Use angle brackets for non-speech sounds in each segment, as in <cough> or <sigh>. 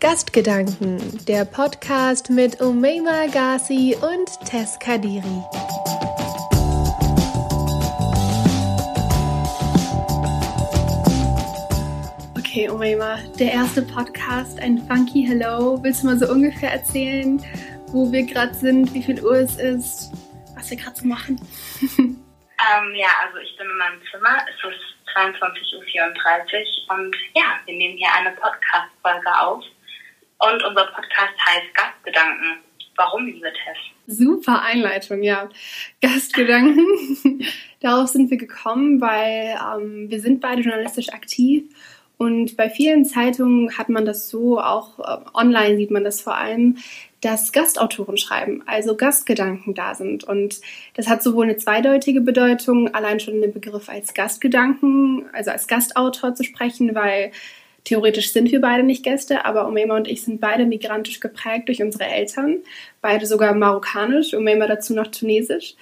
Gastgedanken, der Podcast mit Umeima Ghazi und Tess Kadiri. Okay, Umeima, der erste Podcast, ein funky Hello. Willst du mal so ungefähr erzählen, wo wir gerade sind, wie viel Uhr es ist, was wir gerade so machen? <laughs> ähm, ja, also ich bin in meinem Zimmer. Es ist 22.34 Uhr und ja, wir nehmen hier eine Podcast-Folge auf. Und unser Podcast heißt Gastgedanken. Warum, liebe Tess? Super Einleitung, ja. Gastgedanken. <laughs> Darauf sind wir gekommen, weil ähm, wir sind beide journalistisch aktiv und bei vielen Zeitungen hat man das so, auch äh, online sieht man das vor allem, dass Gastautoren schreiben, also Gastgedanken da sind. Und das hat sowohl eine zweideutige Bedeutung, allein schon den Begriff als Gastgedanken, also als Gastautor zu sprechen, weil theoretisch sind wir beide nicht Gäste, aber Umema und ich sind beide migrantisch geprägt durch unsere Eltern, beide sogar marokkanisch, Umema dazu noch tunesisch.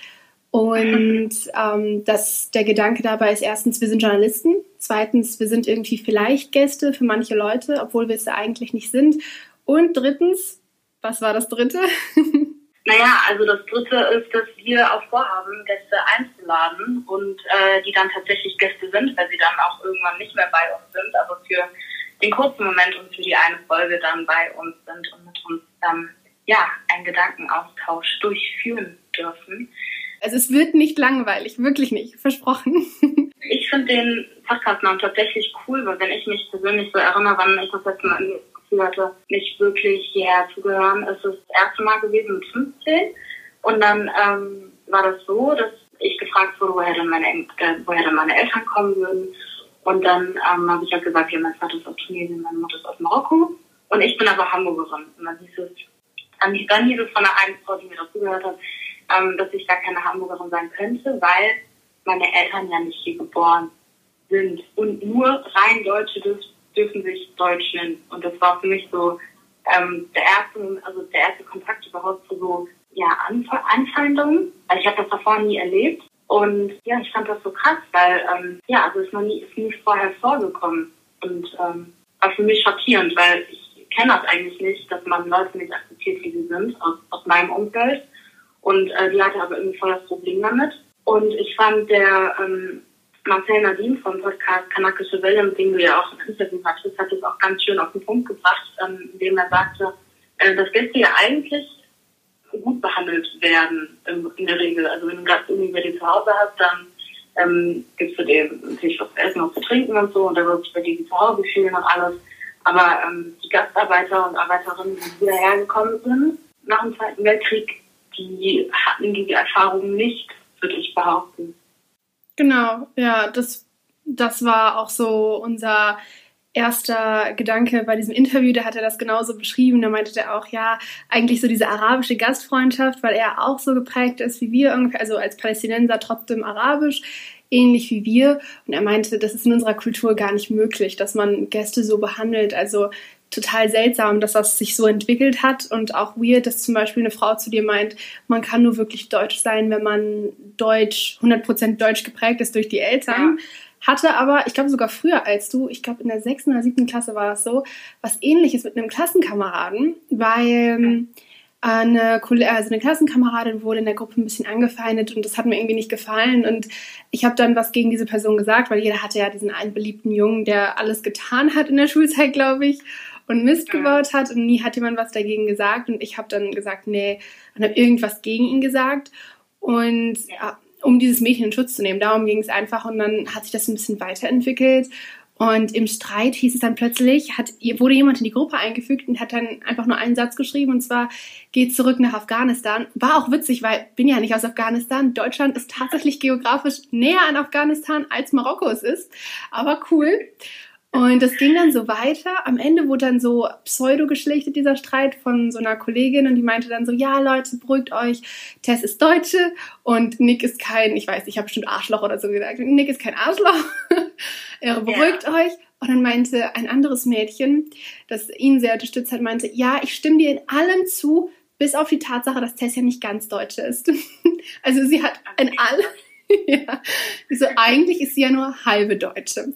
Und <laughs> ähm, das, der Gedanke dabei ist erstens, wir sind Journalisten, zweitens, wir sind irgendwie vielleicht Gäste für manche Leute, obwohl wir es ja eigentlich nicht sind. Und drittens, was war das dritte? <laughs> Naja, also das dritte ist, dass wir auch vorhaben, Gäste einzuladen und äh, die dann tatsächlich Gäste sind, weil sie dann auch irgendwann nicht mehr bei uns sind, aber für den kurzen Moment und für die eine Folge dann bei uns sind und mit uns dann ja einen Gedankenaustausch durchführen dürfen. Also es wird nicht langweilig, wirklich nicht, versprochen. <laughs> Ich finde den Podcastnamen tatsächlich cool, weil wenn ich mich persönlich so erinnere, wann ich das letzte Mal Gefühl hatte, nicht wirklich hierher zu gehören, ist es das erste Mal gewesen mit 15. Und dann ähm, war das so, dass ich gefragt wurde, woher denn meine, äh, woher denn meine Eltern kommen würden. Und dann ähm, habe ich halt gesagt, ja, mein Vater ist aus Tunesien, meine Mutter ist aus Marokko. Und ich bin aber Hamburgerin. Und dann hieß es, dann, hieß es von der einen Frau, die mir dazugehört hat, ähm, dass ich gar keine Hamburgerin sein könnte, weil meine Eltern ja nicht hier geboren sind. Und nur rein Deutsche dürfen sich Deutsch nennen. Und das war für mich so ähm, der erste, also der erste Kontakt überhaupt zu so ja, Anf Anfeindungen. Also ich habe das davor nie erlebt. Und ja, ich fand das so krass, weil ähm, ja, also ist noch nie, ist nie vorher vorgekommen. Und ähm, war für mich schockierend, weil ich kenne das eigentlich nicht, dass man Leute nicht akzeptiert, wie sie sind, aus, aus meinem Umfeld. Und äh, die hatte aber irgendwie voll das Problem damit. Und ich fand der ähm, Marcel Nadine vom Podcast Kanakische Welle, mit dem du ja auch ein hattest, hat es auch ganz schön auf den Punkt gebracht, ähm, indem er sagte, äh, dass Gäste ja eigentlich gut behandelt werden in, der Regel. Also wenn du gerade irgendwie bei dir zu Hause hast, dann ähm, gibst du dir natürlich was zu essen, was zu trinken und so und dann wird sich bei dir zu Hause fühlen und alles. Aber ähm, die Gastarbeiter und Arbeiterinnen, die hierher gekommen sind nach dem Zweiten Weltkrieg, die hatten diese Erfahrung nicht, würde ich behaupten. Genau, ja, das, das war auch so unser erster Gedanke bei diesem Interview, da hat er das genauso beschrieben. Da meinte er auch, ja, eigentlich so diese arabische Gastfreundschaft, weil er auch so geprägt ist wie wir, also als Palästinenser trotzdem arabisch, ähnlich wie wir. Und er meinte, das ist in unserer Kultur gar nicht möglich, dass man Gäste so behandelt. Also total seltsam, dass das sich so entwickelt hat und auch weird, dass zum Beispiel eine Frau zu dir meint, man kann nur wirklich deutsch sein, wenn man deutsch, 100% deutsch geprägt ist durch die Eltern. Ja. Hatte aber, ich glaube sogar früher als du, ich glaube in der sechsten oder siebten Klasse war das so, was ähnliches mit einem Klassenkameraden, weil eine, also eine Klassenkameradin wurde in der Gruppe ein bisschen angefeindet und das hat mir irgendwie nicht gefallen und ich habe dann was gegen diese Person gesagt, weil jeder hatte ja diesen einen beliebten Jungen, der alles getan hat in der <laughs> Schulzeit, glaube ich und Mist gebaut hat und nie hat jemand was dagegen gesagt und ich habe dann gesagt, nee, und habe irgendwas gegen ihn gesagt und ja, um dieses Mädchen in Schutz zu nehmen, darum ging es einfach und dann hat sich das ein bisschen weiterentwickelt und im Streit hieß es dann plötzlich, hat, wurde jemand in die Gruppe eingefügt und hat dann einfach nur einen Satz geschrieben und zwar geht zurück nach Afghanistan. War auch witzig, weil bin ja nicht aus Afghanistan. Deutschland ist tatsächlich geografisch näher an Afghanistan als Marokko es ist. Aber cool. Und das ging dann so weiter. Am Ende wurde dann so pseudo geschlichtet, dieser Streit von so einer Kollegin. Und die meinte dann so, ja Leute, beruhigt euch. Tess ist Deutsche und Nick ist kein, ich weiß, ich habe bestimmt Arschloch oder so gesagt. Nick ist kein Arschloch. <laughs> er beruhigt yeah. euch. Und dann meinte ein anderes Mädchen, das ihn sehr unterstützt hat, meinte, ja, ich stimme dir in allem zu, bis auf die Tatsache, dass Tess ja nicht ganz Deutsche ist. <laughs> also sie hat in allem, <laughs> ja, so eigentlich ist sie ja nur halbe Deutsche.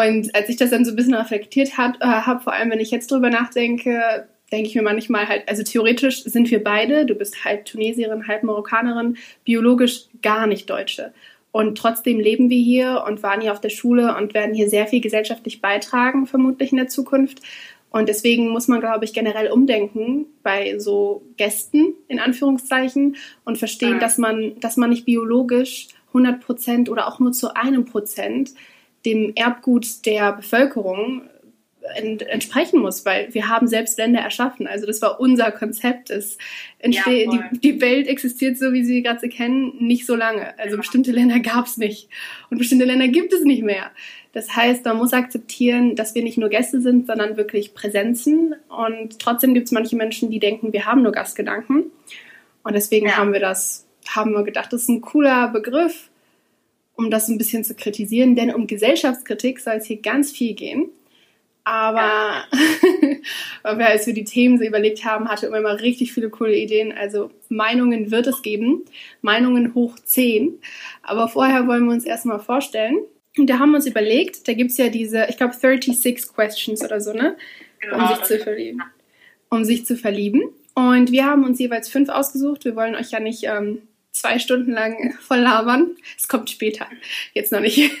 Und als ich das dann so ein bisschen reflektiert habe, äh, hab, vor allem wenn ich jetzt drüber nachdenke, denke ich mir manchmal halt, also theoretisch sind wir beide, du bist halb Tunesierin, halb Marokkanerin, biologisch gar nicht Deutsche. Und trotzdem leben wir hier und waren hier auf der Schule und werden hier sehr viel gesellschaftlich beitragen, vermutlich in der Zukunft. Und deswegen muss man, glaube ich, generell umdenken bei so Gästen, in Anführungszeichen, und verstehen, ja. dass man, dass man nicht biologisch 100 Prozent oder auch nur zu einem Prozent dem Erbgut der Bevölkerung entsprechen muss, weil wir haben selbst Länder erschaffen. Also das war unser Konzept. Es ja, die, die Welt existiert so, wie sie gerade kennen, nicht so lange. Also ja. bestimmte Länder gab es nicht und bestimmte Länder gibt es nicht mehr. Das heißt, man muss akzeptieren, dass wir nicht nur Gäste sind, sondern wirklich Präsenzen. Und trotzdem gibt es manche Menschen, die denken, wir haben nur Gastgedanken. Und deswegen ja. haben wir das, haben wir gedacht, das ist ein cooler Begriff um das ein bisschen zu kritisieren, denn um Gesellschaftskritik soll es hier ganz viel gehen. Aber <laughs> weil wir, als wir die Themen so überlegt haben, hatte immer mal richtig viele coole Ideen. Also Meinungen wird es geben, Meinungen hoch 10. Aber vorher wollen wir uns erstmal vorstellen. Und da haben wir uns überlegt, da gibt es ja diese, ich glaube, 36 Questions oder so, ne? Um genau, sich zu verlieben. Um sich zu verlieben. Und wir haben uns jeweils fünf ausgesucht. Wir wollen euch ja nicht ähm, zwei Stunden lang voll labern. Es kommt später, jetzt noch nicht. <laughs>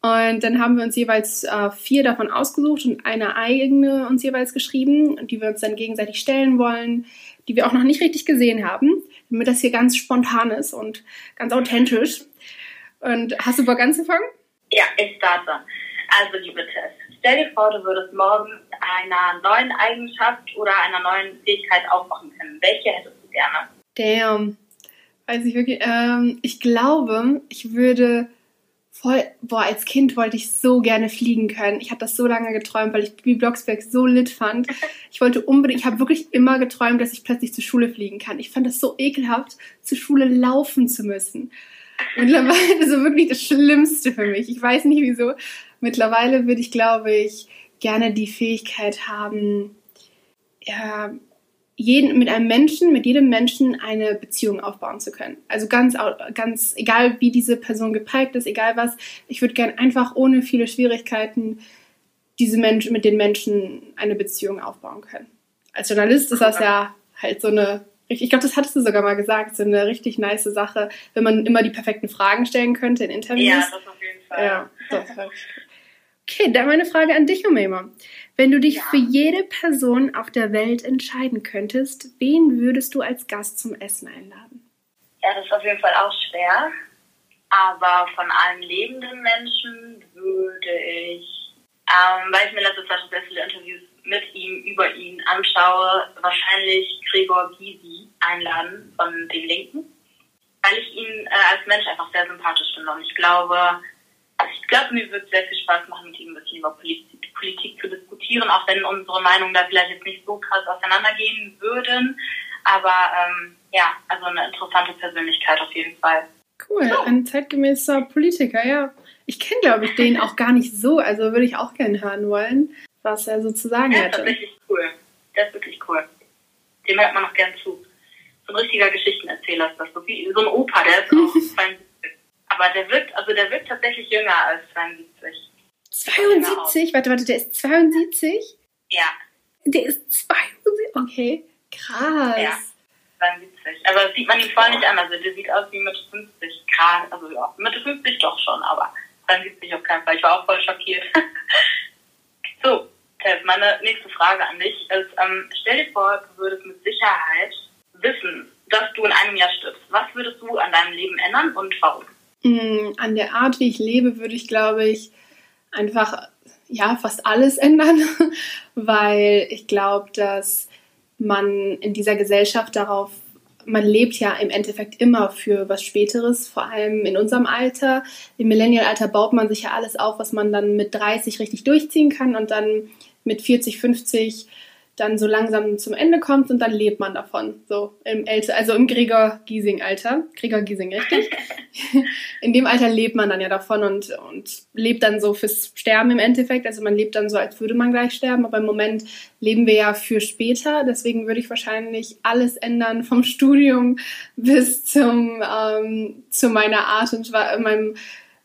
Und dann haben wir uns jeweils äh, vier davon ausgesucht und eine eigene uns jeweils geschrieben, die wir uns dann gegenseitig stellen wollen, die wir auch noch nicht richtig gesehen haben, damit das hier ganz spontan ist und ganz authentisch. Und hast du Bock anzufangen? Ja, ich starte. Also, liebe Tess, stell dir vor, du würdest morgen einer neuen Eigenschaft oder einer neuen Fähigkeit aufwachen können. Welche hättest du gerne? Damn. Weiß ich wirklich. Ähm, ich glaube, ich würde voll. Boah, als Kind wollte ich so gerne fliegen können. Ich habe das so lange geträumt, weil ich Bibi Blocksberg so lit fand. <laughs> Ich wollte unbedingt. Ich habe wirklich immer geträumt, dass ich plötzlich zur Schule fliegen kann. Ich fand das so ekelhaft, zur Schule laufen zu müssen. Mittlerweile <laughs> so wirklich das Schlimmste für mich. Ich weiß nicht wieso. Mittlerweile würde ich, glaube ich, gerne die Fähigkeit haben, ja, jeden, mit einem Menschen, mit jedem Menschen eine Beziehung aufbauen zu können. Also ganz, ganz egal, wie diese Person geprägt ist, egal was, ich würde gern einfach ohne viele Schwierigkeiten diese Menschen, mit den Menschen eine Beziehung aufbauen können. Als Journalist ist das ja halt so eine, ich glaube, das hattest du sogar mal gesagt, so eine richtig nice Sache, wenn man immer die perfekten Fragen stellen könnte in Interviews. Ja, das auf jeden Fall. Ja, das <laughs> Okay, dann meine Frage an dich, Omema. Wenn du dich ja. für jede Person auf der Welt entscheiden könntest, wen würdest du als Gast zum Essen einladen? Ja, das ist auf jeden Fall auch schwer. Aber von allen lebenden Menschen würde ich, ähm, weil ich mir letztes Jahr schon sehr viele Interviews mit ihm, über ihn anschaue, wahrscheinlich Gregor Gysi einladen von den Linken. Weil ich ihn äh, als Mensch einfach sehr sympathisch finde. Und ich glaube, ich glaube, mir wird sehr viel Spaß machen, mit ihm ein bisschen über Politik, Politik zu diskutieren, auch wenn unsere Meinungen da vielleicht jetzt nicht so krass auseinandergehen würden. Aber ähm, ja, also eine interessante Persönlichkeit auf jeden Fall. Cool, so. ein zeitgemäßer Politiker, ja. Ich kenne, glaube ich, den auch gar nicht so, also würde ich auch gerne hören wollen, was er so zu sagen ja, hätte. Das ist wirklich cool. Das ist wirklich cool. Dem hört man noch gern zu. So ein richtiger Geschichtenerzähler ist das. So, wie, so ein Opa, der ist auch <laughs> 72. Aber der wirkt, also der wirkt tatsächlich jünger als 72. 72? Warte, warte, der ist 72? Ja. Der ist 72? Okay, krass. Ja, 72. Aber das sieht man ihm voll nicht an. Also der sieht aus wie Mitte 50. Krass, also ja, Mitte 50 doch schon, aber 72 auf keinen Fall. Ich war auch voll schockiert. <laughs> so, Tess, meine nächste Frage an dich ist, ähm, stell dir vor, du würdest mit Sicherheit wissen, dass du in einem Jahr stirbst. Was würdest du an deinem Leben ändern und warum? Mm, an der Art, wie ich lebe, würde ich, glaube ich, einfach ja fast alles <laughs> ändern, weil ich glaube, dass man in dieser Gesellschaft darauf man lebt ja im Endeffekt immer für was Späteres, vor allem in unserem Alter. Im Millennial-Alter baut man sich ja alles auf, was man dann mit 30 richtig durchziehen kann und dann mit 40, 50 dann so langsam zum Ende kommt und dann lebt man davon. So im älter, also im Gregor Giesing Alter. Gregor Giesing, richtig? <laughs> In dem Alter lebt man dann ja davon und, und lebt dann so fürs Sterben im Endeffekt. Also man lebt dann so, als würde man gleich sterben, aber im Moment leben wir ja für später. Deswegen würde ich wahrscheinlich alles ändern, vom Studium bis zum, ähm, zu meiner Art und meinem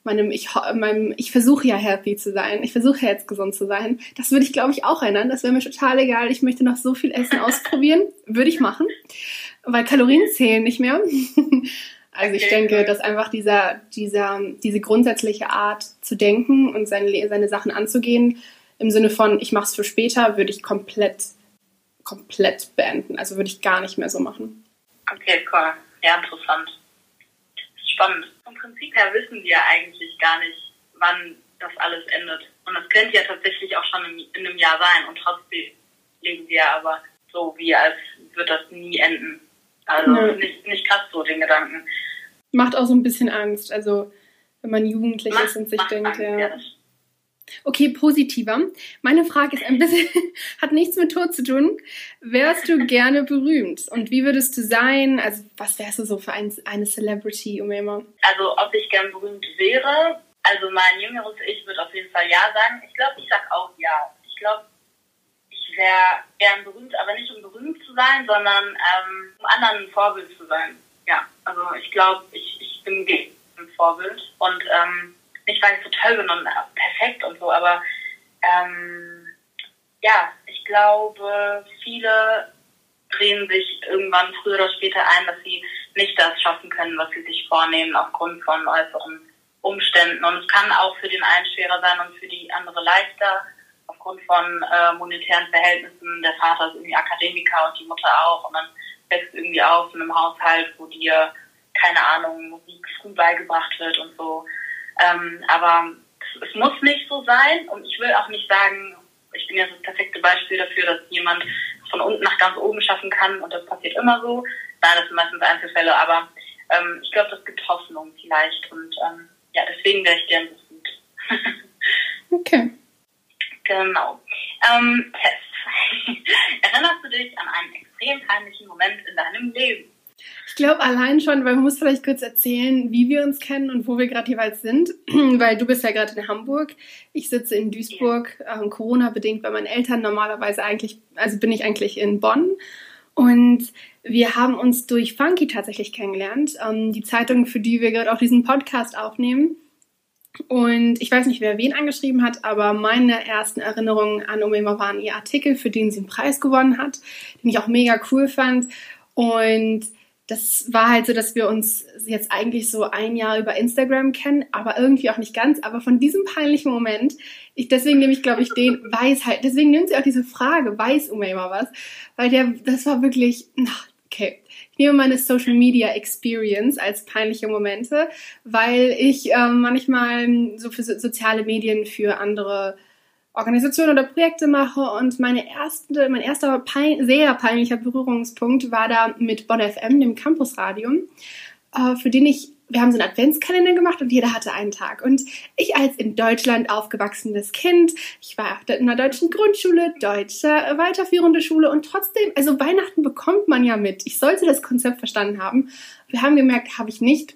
meinem ich, meinem, ich versuche ja healthy zu sein, ich versuche ja jetzt gesund zu sein. Das würde ich, glaube ich, auch ändern. Das wäre mir total egal. Ich möchte noch so viel Essen <laughs> ausprobieren. Würde ich machen. Weil Kalorien zählen nicht mehr. <laughs> Also ich denke, dass einfach dieser, dieser, diese grundsätzliche Art zu denken und seine, seine Sachen anzugehen, im Sinne von, ich mache es für später, würde ich komplett, komplett beenden. Also würde ich gar nicht mehr so machen. Okay, cool. Ja, interessant. Spannend. Vom Prinzip her wissen wir eigentlich gar nicht, wann das alles endet. Und das könnte ja tatsächlich auch schon in einem Jahr sein. Und trotzdem leben wir aber so, wie als wird das nie enden. Also ja. nicht, nicht krass so, den Gedanken. Macht auch so ein bisschen Angst. Also wenn man jugendlich macht, ist und sich denkt, Angst, ja. ja Okay, positiver. Meine Frage ist ein bisschen, <laughs> hat nichts mit Tod zu tun. Wärst du gerne berühmt? Und wie würdest du sein? Also, was wärst du so für ein, eine Celebrity, Umema? Also, ob ich gern berühmt wäre? Also, mein jüngeres Ich würde auf jeden Fall Ja sagen. Ich glaube, ich sag auch Ja. Ich glaube, ich wäre gern berühmt, aber nicht um berühmt zu sein, sondern ähm, um anderen ein Vorbild zu sein. Ja, also ich glaube, ich, ich bin ein Vorbild und ähm, nicht weil ich so toll bin und perfekt und so, aber ähm, ja, ich glaube, viele drehen sich irgendwann früher oder später ein, dass sie nicht das schaffen können, was sie sich vornehmen aufgrund von äußeren Umständen. Und es kann auch für den einen schwerer sein und für die andere leichter aufgrund von äh, monetären Verhältnissen. Der Vater ist irgendwie Akademiker und die Mutter auch. Und dann wächst irgendwie auf in einem Haushalt, wo dir, keine Ahnung, Musik früh beigebracht wird und so. Ähm, aber es, es, muss nicht so sein und ich will auch nicht sagen, ich bin jetzt das perfekte Beispiel dafür, dass jemand von unten nach ganz oben schaffen kann und das passiert immer so. Nein, das sind meistens Einzelfälle, aber ähm, ich glaube, das gibt Hoffnung vielleicht und ähm, ja, deswegen wäre ich gern so gut. <laughs> okay. Genau. Ähm, Tess, <laughs> erinnerst du dich an einen extrem peinlichen Moment in deinem Leben? Ich glaube allein schon, weil man muss vielleicht kurz erzählen, wie wir uns kennen und wo wir gerade jeweils sind, <clears throat> weil du bist ja gerade in Hamburg, ich sitze in Duisburg, ähm, Corona bedingt bei meinen Eltern normalerweise eigentlich, also bin ich eigentlich in Bonn und wir haben uns durch Funky tatsächlich kennengelernt, ähm, die Zeitung, für die wir gerade auch diesen Podcast aufnehmen. Und ich weiß nicht, wer wen angeschrieben hat, aber meine ersten Erinnerungen an Omema waren ihr Artikel, für den sie einen Preis gewonnen hat, den ich auch mega cool fand. Und das war halt so, dass wir uns jetzt eigentlich so ein Jahr über Instagram kennen, aber irgendwie auch nicht ganz. Aber von diesem peinlichen Moment, ich, deswegen nehme ich, glaube ich, den weiß halt, deswegen nimmt sie auch diese Frage, weiß Umema was, weil der, das war wirklich, okay. Ich nehme meine Social Media Experience als peinliche Momente, weil ich äh, manchmal so für so, soziale Medien für andere Organisation oder Projekte mache und meine erste, mein erster pein, sehr peinlicher Berührungspunkt war da mit Bonn FM, dem Campusradio, äh, für den ich, wir haben so einen Adventskalender gemacht und jeder hatte einen Tag. Und ich als in Deutschland aufgewachsenes Kind, ich war in einer deutschen Grundschule, deutsche weiterführende Schule und trotzdem, also Weihnachten bekommt man ja mit. Ich sollte das Konzept verstanden haben. Wir haben gemerkt, habe ich nicht.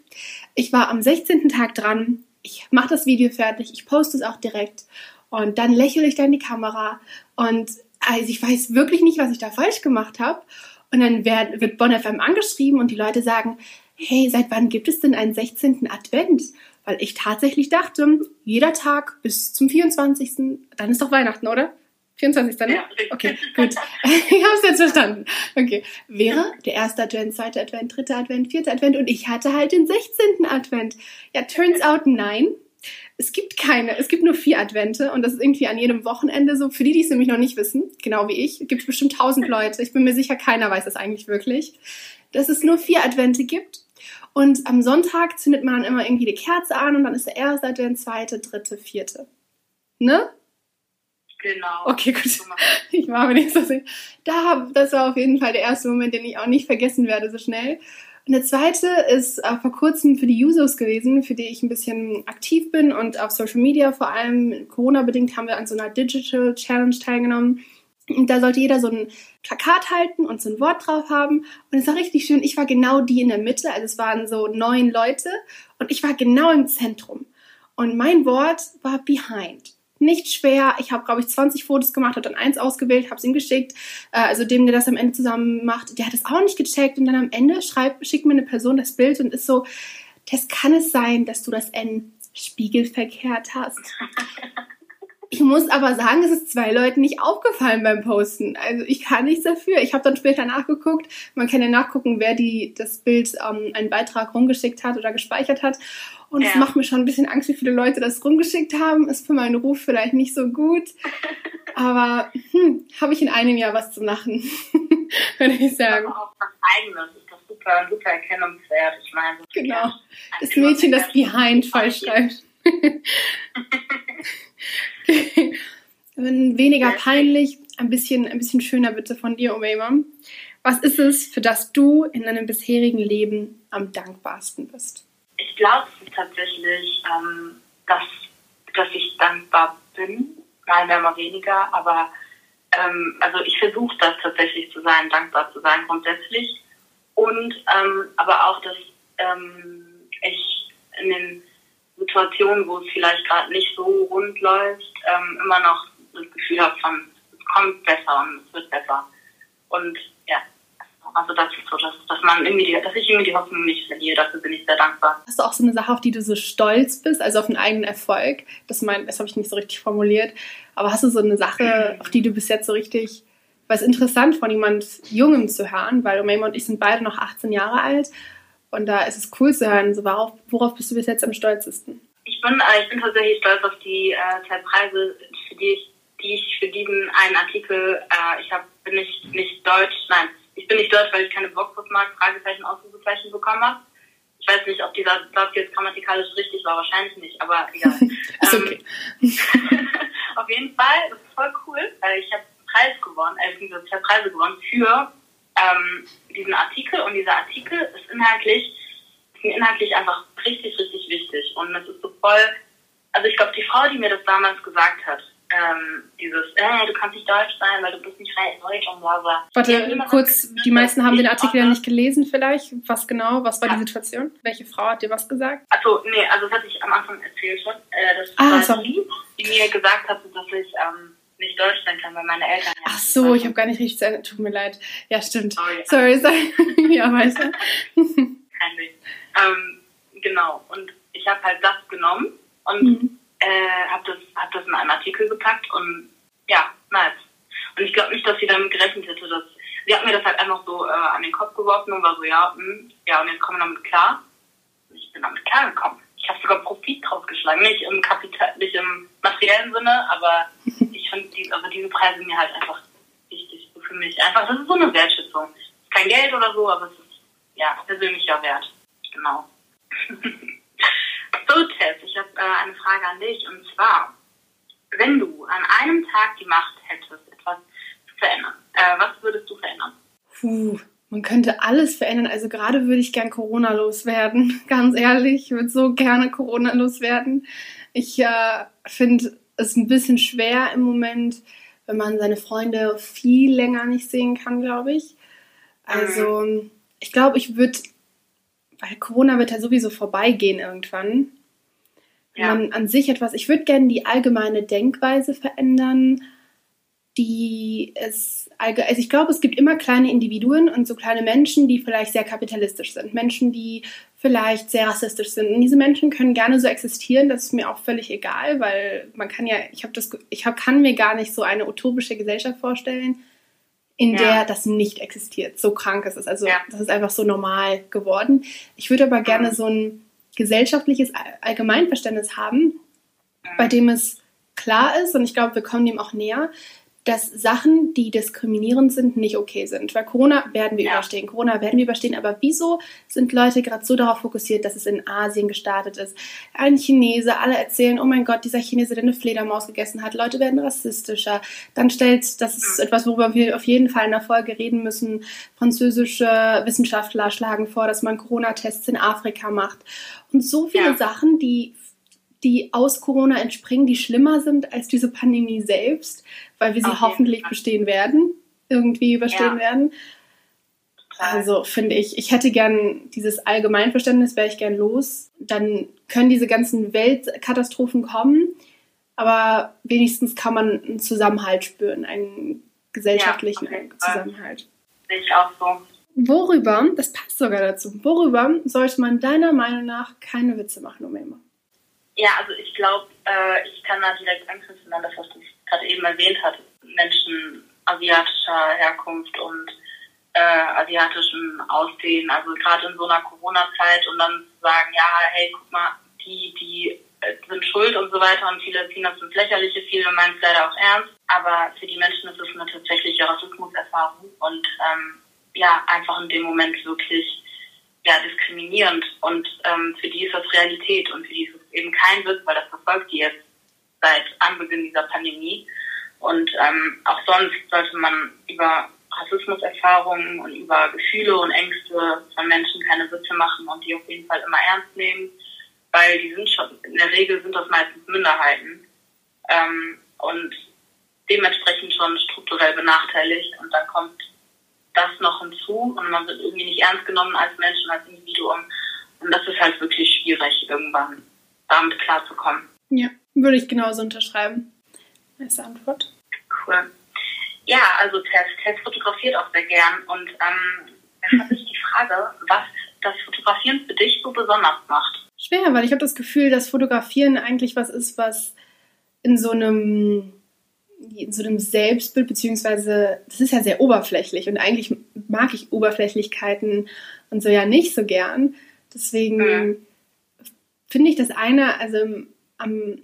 Ich war am 16. Tag dran. Ich mache das Video fertig, ich poste es auch direkt und dann lächle ich da in die Kamera und also ich weiß wirklich nicht, was ich da falsch gemacht habe. Und dann wird, wird Bonn FM angeschrieben und die Leute sagen, hey, seit wann gibt es denn einen 16. Advent? Weil ich tatsächlich dachte, jeder Tag bis zum 24. Dann ist doch Weihnachten, oder? 24. Ne? Okay, gut. <laughs> ich habe es jetzt verstanden. Okay. Wäre der erste Advent, zweite Advent, dritte Advent, vierte Advent und ich hatte halt den 16. Advent. Ja, turns out nein es gibt keine, es gibt nur vier Advente und das ist irgendwie an jedem Wochenende so. Für die, die es nämlich noch nicht wissen, genau wie ich, gibt es bestimmt tausend Leute. Ich bin mir sicher, keiner weiß das eigentlich wirklich, dass es nur vier Advente gibt. Und am Sonntag zündet man dann immer irgendwie die Kerze an und dann ist der erste Advent, zweite, dritte, vierte. Ne? Genau. Okay, gut. <laughs> Ich war mir nicht so sicher. Da, das war auf jeden Fall der erste Moment, den ich auch nicht vergessen werde so schnell. Der zweite ist äh, vor kurzem für die Users gewesen, für die ich ein bisschen aktiv bin und auf Social Media, vor allem Corona-bedingt, haben wir an so einer Digital Challenge teilgenommen. Und da sollte jeder so ein Plakat halten und so ein Wort drauf haben. Und es war richtig schön. Ich war genau die in der Mitte. Also es waren so neun Leute und ich war genau im Zentrum. Und mein Wort war behind nicht schwer. Ich habe, glaube ich, 20 Fotos gemacht, habe dann eins ausgewählt, habe es ihm geschickt. Äh, also dem, der das am Ende zusammen macht, der hat es auch nicht gecheckt. Und dann am Ende schreibt, schickt mir eine Person das Bild und ist so, das kann es sein, dass du das N spiegelverkehrt hast. <laughs> Ich muss aber sagen, es ist zwei Leuten nicht aufgefallen beim Posten. Also ich kann nichts dafür. Ich habe dann später nachgeguckt. Man kann ja nachgucken, wer die das Bild ähm, einen Beitrag rumgeschickt hat oder gespeichert hat. Und es macht mir schon ein bisschen Angst, wie viele Leute das rumgeschickt haben. Ist für meinen Ruf vielleicht nicht so gut. <laughs> Aber hm, habe ich in einem Jahr was zu machen, <laughs> würde ich sagen. Aber auch was Eigenes ist doch super, super erkennungswert. Ich meine, genau. Das Mädchen, das Behind falsch schreibt. <laughs> <laughs> Weniger peinlich, ein bisschen, ein bisschen schöner bitte von dir, Omema. Was ist es, für das du in deinem bisherigen Leben am dankbarsten bist? Ich glaube tatsächlich, ähm, dass, dass ich dankbar bin. Mal mehr, mal weniger. Aber ähm, also ich versuche das tatsächlich zu sein, dankbar zu sein grundsätzlich. Und ähm, aber auch, dass ähm, ich in den Situationen, wo es vielleicht gerade nicht so rund läuft, ähm, immer noch das Gefühl habe von, es kommt besser und es wird besser. Und ja, also das ist so, dass, dass man irgendwie die, dass ich irgendwie die Hoffnung nicht verliere. Dafür bin ich sehr dankbar. Hast du auch so eine Sache, auf die du so stolz bist, also auf einen eigenen Erfolg? Das mein, das habe ich nicht so richtig formuliert. Aber hast du so eine Sache, auf die du bis jetzt so richtig, es interessant von jemand Jungem zu hören, weil Omema und ich sind beide noch 18 Jahre alt und da ist es cool zu hören. So, worauf, worauf bist du bis jetzt am stolzesten? Ich bin, äh, ich bin tatsächlich stolz auf die äh, zwei Preise, für die ich, die ich für diesen einen Artikel, äh, ich hab, bin nicht, nicht deutsch, nein, ich bin nicht deutsch, weil ich keine Boxwurstmark, Fragezeichen, Ausrufezeichen bekommen habe. Ich weiß nicht, ob dieser Satz jetzt grammatikalisch richtig war, wahrscheinlich nicht, aber egal. <laughs> ist okay. Ähm, <laughs> auf jeden Fall, das ist voll cool. Ich habe Preis gewonnen, äh, zwei Preise gewonnen für ähm, diesen Artikel und dieser Artikel ist inhaltlich, ist mir inhaltlich einfach richtig, richtig wichtig. Und es ist so voll, also ich glaube, die Frau, die mir das damals gesagt hat, ähm, dieses, äh, du kannst nicht deutsch sein, weil du bist nicht deutsch und bla bla. Warte, kurz, die meisten haben den Artikel ja nicht gelesen vielleicht. Was genau, was war die Situation? Welche Frau hat dir was gesagt? Achso, nee, also das hatte ich am Anfang erzählt schon. Äh, das ah, war sorry. die, die mir gesagt hat, dass ich ähm, nicht Deutsch sein kann, weil meine Eltern ja Ach so, ich habe gar nicht richtig zu Tut mir leid. Ja, stimmt. Sorry, sorry. sorry. <laughs> ja, weiter. <laughs> Kein Ding. Ähm, genau. Und ich habe halt das genommen und mhm. äh, habe das, hab das in einen Artikel gepackt und ja, nice. Und ich glaube nicht, dass sie damit gerechnet hätte, dass sie hat mir das halt einfach so äh, an den Kopf geworfen und war so, ja, mh, hm, ja, und jetzt kommen wir damit klar. Und ich bin damit klargekommen. Ich habe sogar Profit draus geschlagen. Nicht im Kapital, nicht im materiellen Sinne, aber <laughs> ich finde die, also diese Preise sind mir halt einfach wichtig so für mich. Einfach, das ist so eine Wertschätzung. Kein Geld oder so, aber es ist ja persönlicher Wert. Genau. <laughs> so, Tess, ich habe äh, eine Frage an dich und zwar, wenn du an einem Tag die Macht hättest, etwas zu verändern, äh, was würdest du verändern? Puh. Man könnte alles verändern. Also gerade würde ich gern Corona loswerden. <laughs> Ganz ehrlich, ich würde so gerne Corona loswerden. Ich äh, finde es ein bisschen schwer im Moment, wenn man seine Freunde viel länger nicht sehen kann, glaube ich. Also ich glaube, ich würde, weil Corona wird ja sowieso vorbeigehen irgendwann. Ja. Man an sich etwas, ich würde gerne die allgemeine Denkweise verändern, die es, also ich glaube, es gibt immer kleine Individuen und so kleine Menschen, die vielleicht sehr kapitalistisch sind, Menschen, die vielleicht sehr rassistisch sind. Und diese Menschen können gerne so existieren, das ist mir auch völlig egal, weil man kann ja, ich habe das, ich hab, kann mir gar nicht so eine utopische Gesellschaft vorstellen, in ja. der das nicht existiert, so krank ist es. Also ja. das ist einfach so normal geworden. Ich würde aber gerne so ein gesellschaftliches Allgemeinverständnis haben, bei dem es klar ist, und ich glaube, wir kommen dem auch näher, dass Sachen, die diskriminierend sind, nicht okay sind. Weil Corona werden wir ja. überstehen, Corona werden wir überstehen, aber wieso sind Leute gerade so darauf fokussiert, dass es in Asien gestartet ist? Ein Chinese, alle erzählen, oh mein Gott, dieser Chinese, der eine Fledermaus gegessen hat, Leute werden rassistischer. Dann stellt, das ist etwas, worüber wir auf jeden Fall in der Folge reden müssen, französische Wissenschaftler schlagen vor, dass man Corona-Tests in Afrika macht. Und so viele ja. Sachen, die die aus Corona entspringen, die schlimmer sind als diese Pandemie selbst, weil wir sie okay. hoffentlich bestehen werden, irgendwie überstehen ja. werden. Also finde ich, ich hätte gern dieses Allgemeinverständnis, wäre ich gern los. Dann können diese ganzen Weltkatastrophen kommen, aber wenigstens kann man einen Zusammenhalt spüren, einen gesellschaftlichen ja, okay. Zusammenhalt. Sehe ich auch so. Worüber, das passt sogar dazu, worüber sollte man deiner Meinung nach keine Witze machen, Omema? Ja, also ich glaube, äh, ich kann da direkt anknüpfen an das, was du gerade eben erwähnt hast. Menschen asiatischer Herkunft und äh, asiatischen Aussehen, also gerade in so einer Corona-Zeit und dann zu sagen, ja, hey, guck mal, die, die äh, sind schuld und so weiter und viele ziehen das ins Lächerliche, viele meinen es leider auch ernst, aber für die Menschen ist es eine tatsächliche Rassismuserfahrung und ähm, ja, einfach in dem Moment wirklich ja, diskriminierend und ähm, für die ist das Realität und für die ist eben kein Witz, weil das verfolgt die jetzt seit Anbeginn dieser Pandemie. Und ähm, auch sonst sollte man über Rassismuserfahrungen und über Gefühle und Ängste von Menschen keine Witze machen und die auf jeden Fall immer ernst nehmen, weil die sind schon, in der Regel sind das meistens Minderheiten ähm, und dementsprechend schon strukturell benachteiligt. Und dann kommt das noch hinzu und man wird irgendwie nicht ernst genommen als Mensch und als Individuum. Und das ist halt wirklich schwierig, irgendwann damit klarzukommen. Ja, würde ich genauso unterschreiben. Als Antwort. Cool. Ja, also Tess. Tess fotografiert auch sehr gern. Und ähm, dann habe ich die Frage, was das Fotografieren für dich so besonders macht. Schwer, weil ich habe das Gefühl, dass Fotografieren eigentlich was ist, was in so einem in so einem Selbstbild, beziehungsweise das ist ja sehr oberflächlich und eigentlich mag ich Oberflächlichkeiten und so ja nicht so gern. Deswegen mhm. Finde ich das eine, also am,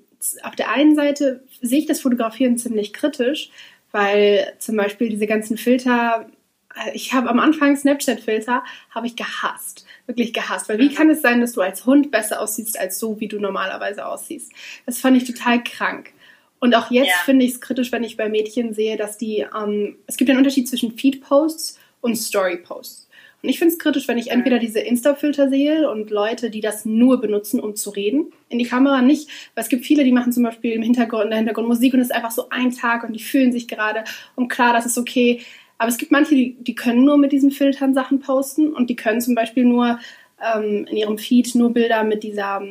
auf der einen Seite sehe ich das Fotografieren ziemlich kritisch, weil zum Beispiel diese ganzen Filter, äh, ich habe am Anfang Snapchat-Filter, habe ich gehasst, wirklich gehasst, weil wie kann es sein, dass du als Hund besser aussiehst als so, wie du normalerweise aussiehst? Das fand ich total krank. Und auch jetzt ja. finde ich es kritisch, wenn ich bei Mädchen sehe, dass die, ähm, es gibt einen Unterschied zwischen Feed-Posts und Story-Posts. Und ich finde es kritisch, wenn ich entweder diese Insta-Filter sehe und Leute, die das nur benutzen, um zu reden, in die Kamera nicht, weil es gibt viele, die machen zum Beispiel im Hintergrund, in der Hintergrund Musik und es ist einfach so ein Tag und die fühlen sich gerade und klar, das ist okay. Aber es gibt manche, die, die können nur mit diesen Filtern Sachen posten und die können zum Beispiel nur ähm, in ihrem Feed nur Bilder mit dieser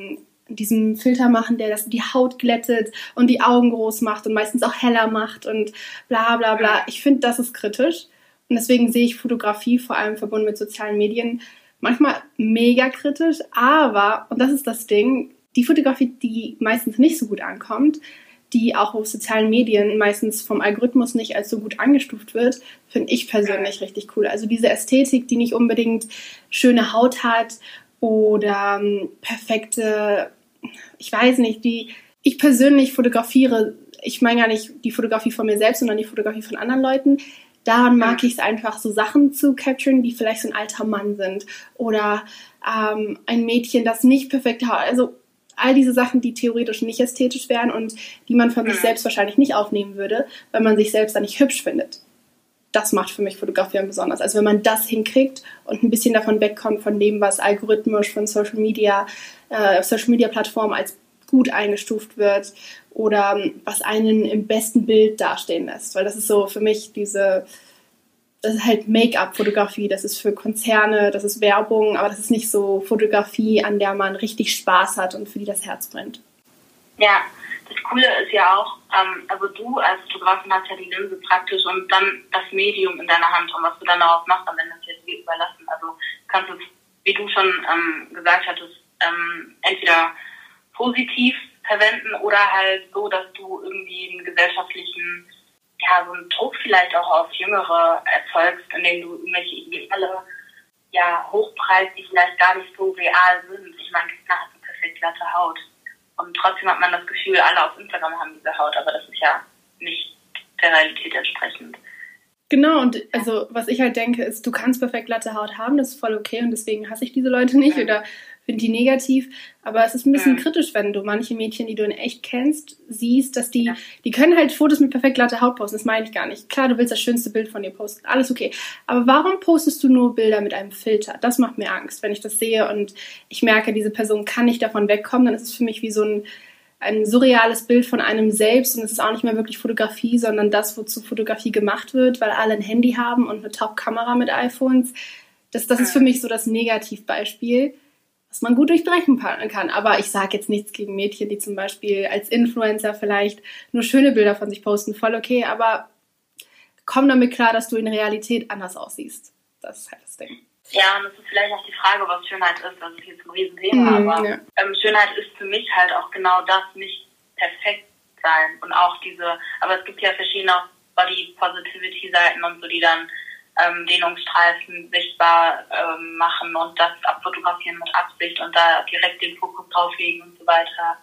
diesem Filter machen, der das die Haut glättet und die Augen groß macht und meistens auch heller macht und bla bla bla. Ich finde, das ist kritisch. Und deswegen sehe ich Fotografie, vor allem verbunden mit sozialen Medien, manchmal mega kritisch. Aber, und das ist das Ding, die Fotografie, die meistens nicht so gut ankommt, die auch auf sozialen Medien meistens vom Algorithmus nicht als so gut angestuft wird, finde ich persönlich richtig cool. Also diese Ästhetik, die nicht unbedingt schöne Haut hat oder ähm, perfekte, ich weiß nicht, die ich persönlich fotografiere, ich meine ja nicht die Fotografie von mir selbst, sondern die Fotografie von anderen Leuten, daran mag ich es einfach, so Sachen zu capturen, die vielleicht so ein alter Mann sind oder ähm, ein Mädchen, das nicht perfekt hat. Also all diese Sachen, die theoretisch nicht ästhetisch wären und die man von sich selbst wahrscheinlich nicht aufnehmen würde, weil man sich selbst dann nicht hübsch findet. Das macht für mich Fotografieren besonders. Also wenn man das hinkriegt und ein bisschen davon wegkommt, von dem, was algorithmisch von Social Media, äh, Social Media Plattformen als gut eingestuft wird oder ähm, was einen im besten Bild dastehen lässt. Weil das ist so für mich diese, das ist halt Make-up-Fotografie, das ist für Konzerne, das ist Werbung, aber das ist nicht so Fotografie, an der man richtig Spaß hat und für die das Herz brennt. Ja, das Coole ist ja auch, ähm, also du als Fotografin hast ja die Linse praktisch und dann das Medium in deiner Hand und was du dann daraus machst, dann das jetzt dir überlassen. Also kannst du, wie du schon ähm, gesagt hattest, ähm, entweder positiv verwenden oder halt so, dass du irgendwie einen gesellschaftlichen, ja, so einen Druck vielleicht auch auf Jüngere erzeugst, indem du irgendwelche Ideale ja, hochpreist, die vielleicht gar nicht so real sind. Ich meine, Kinder hat eine perfekt glatte Haut. Und trotzdem hat man das Gefühl, alle auf Instagram haben diese Haut, aber das ist ja nicht der Realität entsprechend. Genau, und also was ich halt denke, ist, du kannst perfekt glatte Haut haben, das ist voll okay und deswegen hasse ich diese Leute nicht ja. oder finde die negativ. Aber es ist ein bisschen ja. kritisch, wenn du manche Mädchen, die du in echt kennst, siehst, dass die, ja. die können halt Fotos mit perfekt glatter Haut posten. Das meine ich gar nicht. Klar, du willst das schönste Bild von dir posten. Alles okay. Aber warum postest du nur Bilder mit einem Filter? Das macht mir Angst, wenn ich das sehe und ich merke, diese Person kann nicht davon wegkommen. Dann ist es für mich wie so ein, ein surreales Bild von einem selbst und es ist auch nicht mehr wirklich Fotografie, sondern das, wozu Fotografie gemacht wird, weil alle ein Handy haben und eine Top-Kamera mit iPhones. Das, das ist für mich so das Negativbeispiel was man gut durchbrechen kann. Aber ich sage jetzt nichts gegen Mädchen, die zum Beispiel als Influencer vielleicht nur schöne Bilder von sich posten, voll okay, aber komm damit klar, dass du in Realität anders aussiehst. Das ist halt das Ding. Ja, und es ist vielleicht auch die Frage, was Schönheit ist. Das ist jetzt ein Riesenthema, mhm, aber ja. ähm, Schönheit ist für mich halt auch genau das, nicht perfekt sein. Und auch diese, aber es gibt ja verschiedene Body Positivity Seiten und so, die dann ähm, Dehnungsstreifen sichtbar ähm, machen und das abfotografieren mit Absicht und da direkt den Fokus drauflegen und so weiter.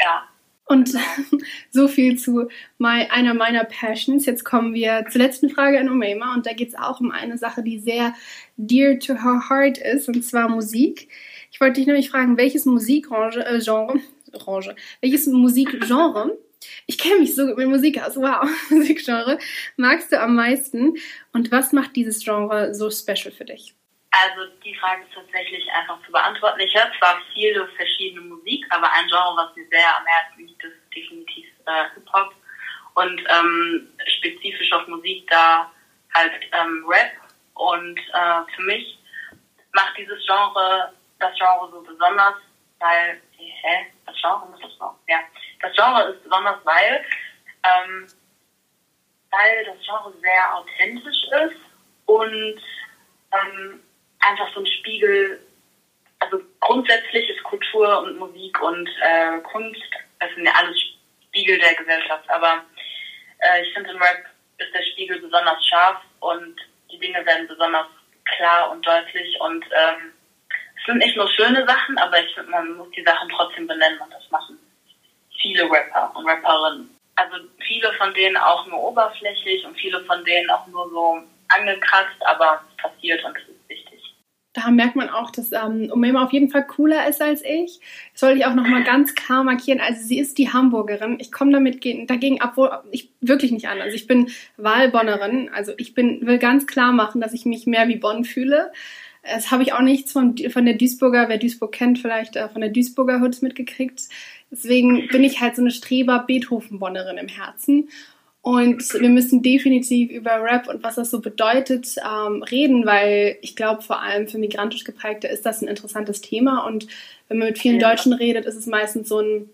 Ja. Und <laughs> so viel zu my, einer meiner Passions. Jetzt kommen wir zur letzten Frage an Umeima und da geht es auch um eine Sache, die sehr dear to her heart ist, und zwar Musik. Ich wollte dich nämlich fragen, welches Musikgenre, äh, Genre, Genre, welches Musikgenre ich kenne mich so gut mit Musik aus. Wow, <laughs> Musikgenre. Magst du am meisten? Und was macht dieses Genre so special für dich? Also die Frage ist tatsächlich einfach zu beantworten. Ich höre zwar viele verschiedene Musik, aber ein Genre, was mir sehr am Herzen liegt, ist definitiv äh, Hip-Hop. Und ähm, spezifisch auf Musik da halt ähm, Rap. Und äh, für mich macht dieses Genre das Genre so besonders, weil, hä, das Genre muss das noch, ja das Genre ist besonders, weil, ähm, weil das Genre sehr authentisch ist und ähm, einfach so ein Spiegel, also grundsätzlich ist Kultur und Musik und äh, Kunst, das sind ja alles Spiegel der Gesellschaft, aber äh, ich finde im Rap ist der Spiegel besonders scharf und die Dinge werden besonders klar und deutlich und ähm, es sind nicht nur schöne Sachen, aber ich finde, man muss die Sachen trotzdem benennen und das machen viele Rapper und Rapperinnen. Also viele von denen auch nur oberflächlich und viele von denen auch nur so angekratzt, aber es passiert und es ist wichtig. Da merkt man auch, dass ähm, Umema auf jeden Fall cooler ist als ich. Das wollte ich auch nochmal ganz klar markieren. Also sie ist die Hamburgerin. Ich komme damit dagegen ab, wo ich wirklich nicht an. Also ich bin Wahlbonnerin. Also ich bin, will ganz klar machen, dass ich mich mehr wie Bonn fühle. Das habe ich auch nichts von, von der Duisburger, wer Duisburg kennt, vielleicht äh, von der Duisburger Hoods mitgekriegt. Deswegen bin ich halt so eine Streber-Beethoven-Bonnerin im Herzen. Und wir müssen definitiv über Rap und was das so bedeutet ähm, reden, weil ich glaube, vor allem für migrantisch geprägte ist das ein interessantes Thema. Und wenn man mit vielen ja. Deutschen redet, ist es meistens so ein,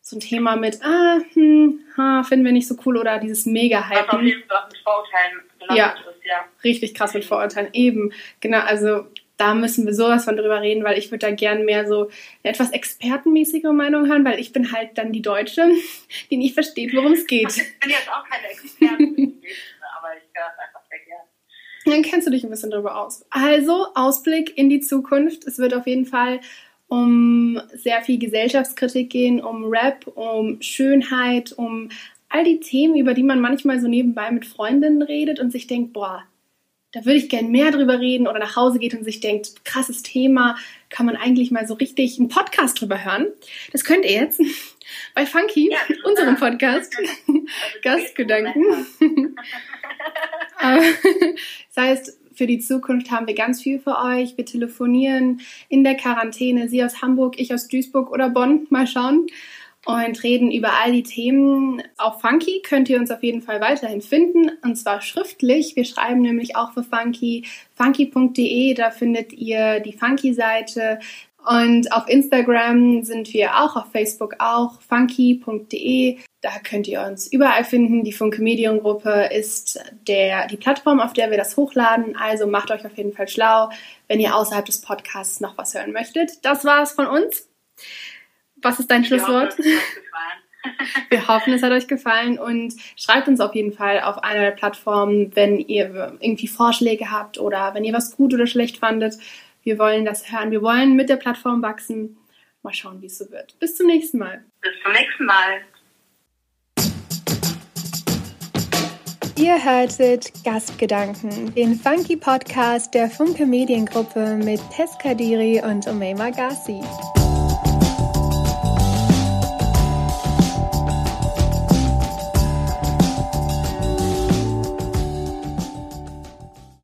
so ein Thema mit, ah, hm, ha, finden wir nicht so cool oder dieses Mega-Hype. Was auf jeden Fall mit Vorurteilen ja, ist, ja. Richtig krass mit Vorurteilen. Eben, genau, also da müssen wir sowas von drüber reden, weil ich würde da gern mehr so eine etwas expertenmäßige Meinung hören, weil ich bin halt dann die Deutsche, <laughs> die nicht versteht, worum es geht. Ich bin jetzt auch keine Expertin, <laughs> aber ich höre es einfach sehr gerne. Dann kennst du dich ein bisschen drüber aus. Also, Ausblick in die Zukunft. Es wird auf jeden Fall um sehr viel Gesellschaftskritik gehen, um Rap, um Schönheit, um all die Themen, über die man manchmal so nebenbei mit Freundinnen redet und sich denkt, boah, da würde ich gern mehr drüber reden oder nach Hause geht und sich denkt, krasses Thema, kann man eigentlich mal so richtig einen Podcast drüber hören. Das könnt ihr jetzt <laughs> bei Funky, ja, <laughs> unserem Podcast, <laughs> Gastgedanken. das heißt, für die Zukunft haben wir ganz viel für euch. Wir telefonieren in der Quarantäne, Sie aus Hamburg, ich aus Duisburg oder Bonn, mal schauen und reden über all die Themen. Auf Funky könnt ihr uns auf jeden Fall weiterhin finden und zwar schriftlich. Wir schreiben nämlich auch für Funky funky.de, da findet ihr die Funky-Seite. Und auf Instagram sind wir auch, auf Facebook auch, funky.de. Da könnt ihr uns überall finden. Die Funke Mediengruppe ist der, die Plattform, auf der wir das hochladen. Also macht euch auf jeden Fall schlau, wenn ihr außerhalb des Podcasts noch was hören möchtet. Das war's von uns. Was ist dein Schlusswort? <laughs> Wir hoffen, es hat euch gefallen und schreibt uns auf jeden Fall auf einer der Plattformen, wenn ihr irgendwie Vorschläge habt oder wenn ihr was gut oder schlecht fandet. Wir wollen das hören. Wir wollen mit der Plattform wachsen. Mal schauen, wie es so wird. Bis zum nächsten Mal. Bis zum nächsten Mal. Ihr hörtet Gastgedanken, den Funky Podcast der Funke Mediengruppe mit Tess Kadiri und Omei Magasi.